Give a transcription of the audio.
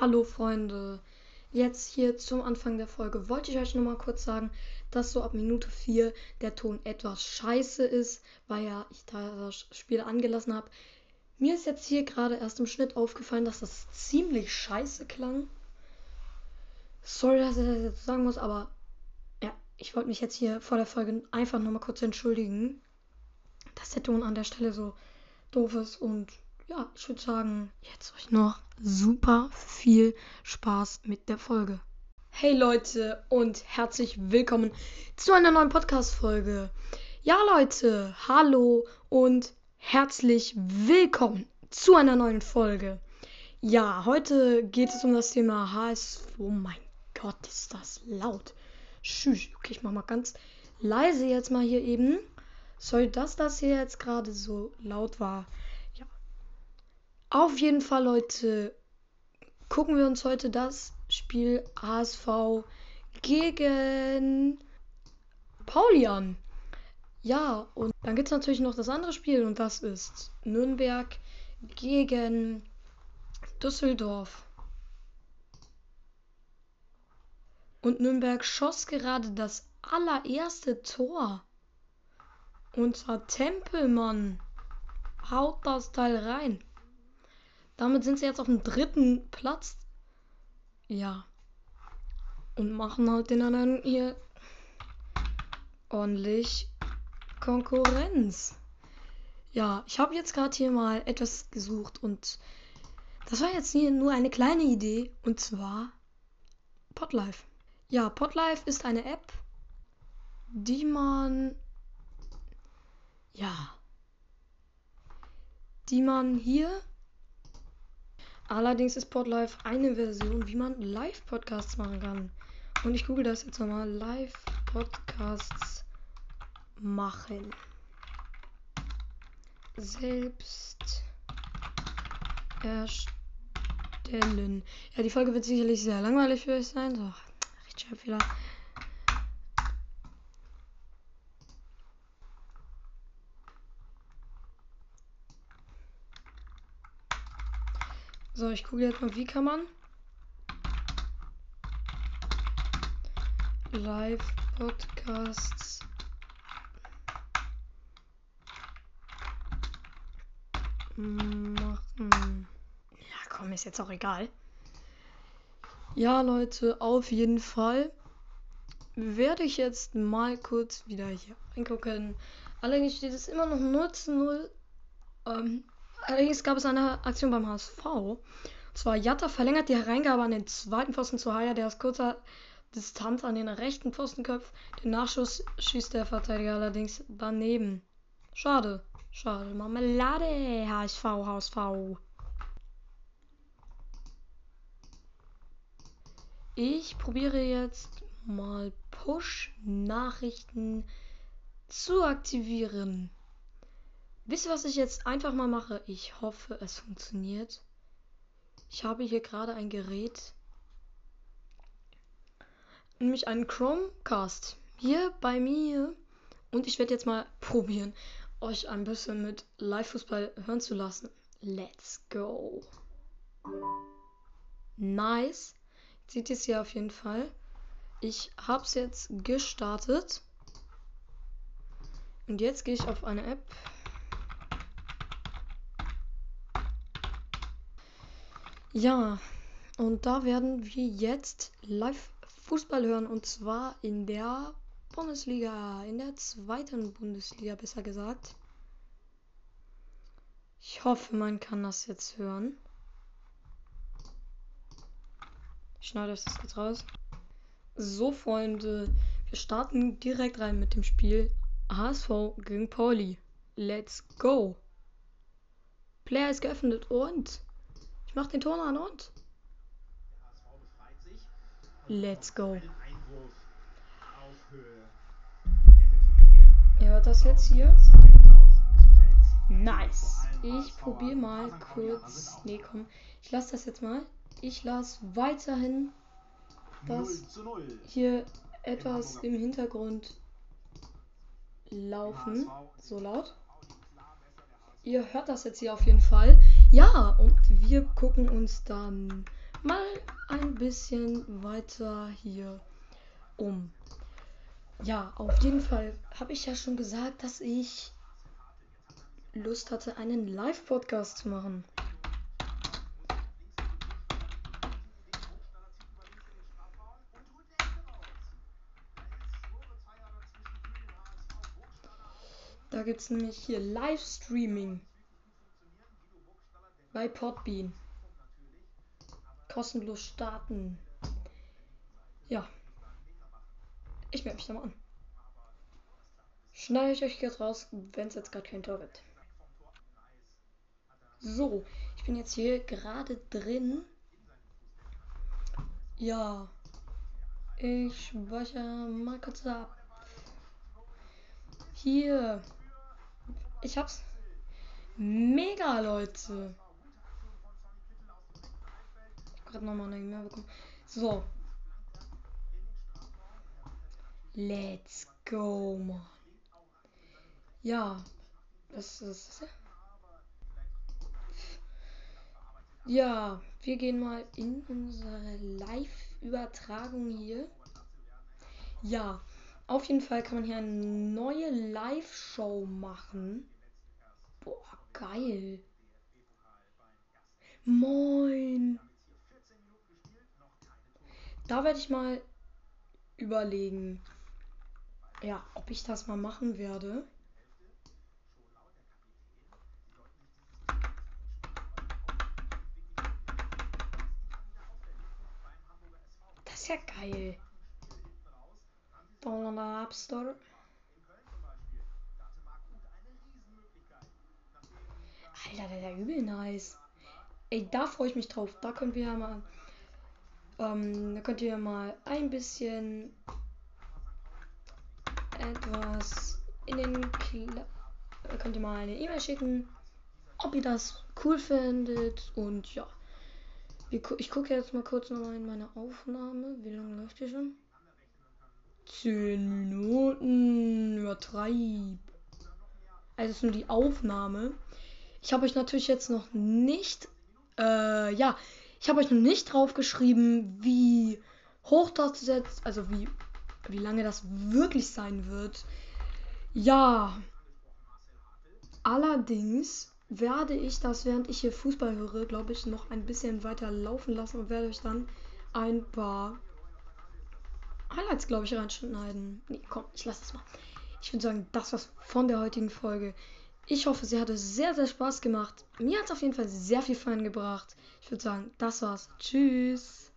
Hallo Freunde, jetzt hier zum Anfang der Folge wollte ich euch nur mal kurz sagen, dass so ab Minute 4 der Ton etwas scheiße ist, weil ja ich das Spiel angelassen habe. Mir ist jetzt hier gerade erst im Schnitt aufgefallen, dass das ziemlich scheiße klang. Sorry, dass ich das jetzt sagen muss, aber ja, ich wollte mich jetzt hier vor der Folge einfach nur mal kurz entschuldigen, dass der Ton an der Stelle so doof ist und ja, ich würde sagen, jetzt euch noch super viel Spaß mit der Folge. Hey Leute und herzlich willkommen zu einer neuen Podcast-Folge. Ja Leute, hallo und herzlich willkommen zu einer neuen Folge. Ja, heute geht es um das Thema HS. Oh mein Gott, ist das laut. Tschüss. Okay, ich mach mal ganz leise jetzt mal hier eben. Sorry, dass das hier jetzt gerade so laut war. Auf jeden Fall, Leute, gucken wir uns heute das Spiel ASV gegen Pauli an. Ja, und dann gibt es natürlich noch das andere Spiel und das ist Nürnberg gegen Düsseldorf. Und Nürnberg schoss gerade das allererste Tor. Unser Tempelmann haut das Teil rein. Damit sind sie jetzt auf dem dritten Platz. Ja. Und machen halt den anderen hier ordentlich Konkurrenz. Ja, ich habe jetzt gerade hier mal etwas gesucht und das war jetzt hier nur eine kleine Idee und zwar Podlife. Ja, Podlife ist eine App, die man ja, die man hier Allerdings ist Podlife eine Version, wie man Live-Podcasts machen kann. Und ich google das jetzt nochmal. Live-Podcasts machen. Selbst erstellen. Ja, die Folge wird sicherlich sehr langweilig für euch sein. So, Rechtschreibfehler. So, ich gucke jetzt mal, wie kann man Live-Podcasts machen. Ja, komm, ist jetzt auch egal. Ja, Leute, auf jeden Fall werde ich jetzt mal kurz wieder hier reingucken. Allerdings steht es immer noch 0 zu 0. Ähm, Allerdings gab es eine Aktion beim HSV. Und zwar Jatta verlängert die Hereingabe an den zweiten Pfosten zu Haya, der aus kurzer Distanz an den rechten Pfosten köpft. Den Nachschuss schießt der Verteidiger allerdings daneben. Schade. Schade. Marmelade, HSV, HSV. Ich probiere jetzt mal Push-Nachrichten zu aktivieren. Wisst ihr, was ich jetzt einfach mal mache? Ich hoffe, es funktioniert. Ich habe hier gerade ein Gerät, nämlich einen Chromecast hier bei mir. Und ich werde jetzt mal probieren, euch ein bisschen mit Live-Fußball hören zu lassen. Let's go. Nice. Seht ihr es hier auf jeden Fall. Ich habe es jetzt gestartet. Und jetzt gehe ich auf eine App. Ja, und da werden wir jetzt live Fußball hören und zwar in der Bundesliga, in der zweiten Bundesliga besser gesagt. Ich hoffe, man kann das jetzt hören. Ich schneide das jetzt raus. So, Freunde, wir starten direkt rein mit dem Spiel HSV gegen Pauli. Let's go. Player ist geöffnet und ich mach den Ton an und. Let's go. Ihr hört das jetzt hier? Nice. Ich probiere mal kurz. Nee, komm. Ich lasse das jetzt mal. Ich lasse weiterhin das hier etwas im Hintergrund laufen. So laut. Ihr hört das jetzt hier auf jeden Fall. Ja, und wir gucken uns dann mal ein bisschen weiter hier um. Ja, auf jeden Fall habe ich ja schon gesagt, dass ich Lust hatte, einen Live-Podcast zu machen. Da gibt es nämlich hier Livestreaming bei Podbean. Kostenlos starten. Ja. Ich melde mich da mal an. Schneide ich euch jetzt raus, wenn es jetzt gerade kein Tor gibt. So, ich bin jetzt hier gerade drin. Ja. Ich speichere mal kurz ab. Hier. Ich hab's. Mega, Leute. Gerade nochmal eine E-Mail bekommen. So. Let's go, man. Ja. Das ist. Ja, wir gehen mal in unsere Live-Übertragung hier. Ja, auf jeden Fall kann man hier eine neue Live-Show machen. Boah, geil. Moin. Da werde ich mal überlegen, ja, ob ich das mal machen werde. Das ist ja geil. Download App Store. Alter, der ist ja übel nice. Ey, da freue ich mich drauf. Da können wir ja mal. Ähm, da könnt ihr mal ein bisschen etwas in den Kla könnt ihr mal eine E-Mail schicken, ob ihr das cool findet und ja. Ich gucke jetzt mal kurz nochmal in meine Aufnahme. Wie lange läuft die schon? 10 Minuten. Übertreib. Also ist nur die Aufnahme. Ich habe euch natürlich jetzt noch nicht. Äh, ja. Ich habe euch noch nicht draufgeschrieben, wie hoch das jetzt. Also wie, wie lange das wirklich sein wird. Ja. Allerdings werde ich das, während ich hier Fußball höre, glaube ich, noch ein bisschen weiter laufen lassen und werde euch dann ein paar Highlights, glaube ich, reinschneiden. Nee, komm, ich lasse es mal. Ich würde sagen, das war's von der heutigen Folge. Ich hoffe, sie hatte sehr, sehr Spaß gemacht. Mir hat es auf jeden Fall sehr viel Fun gebracht. Ich würde sagen, das war's. Tschüss.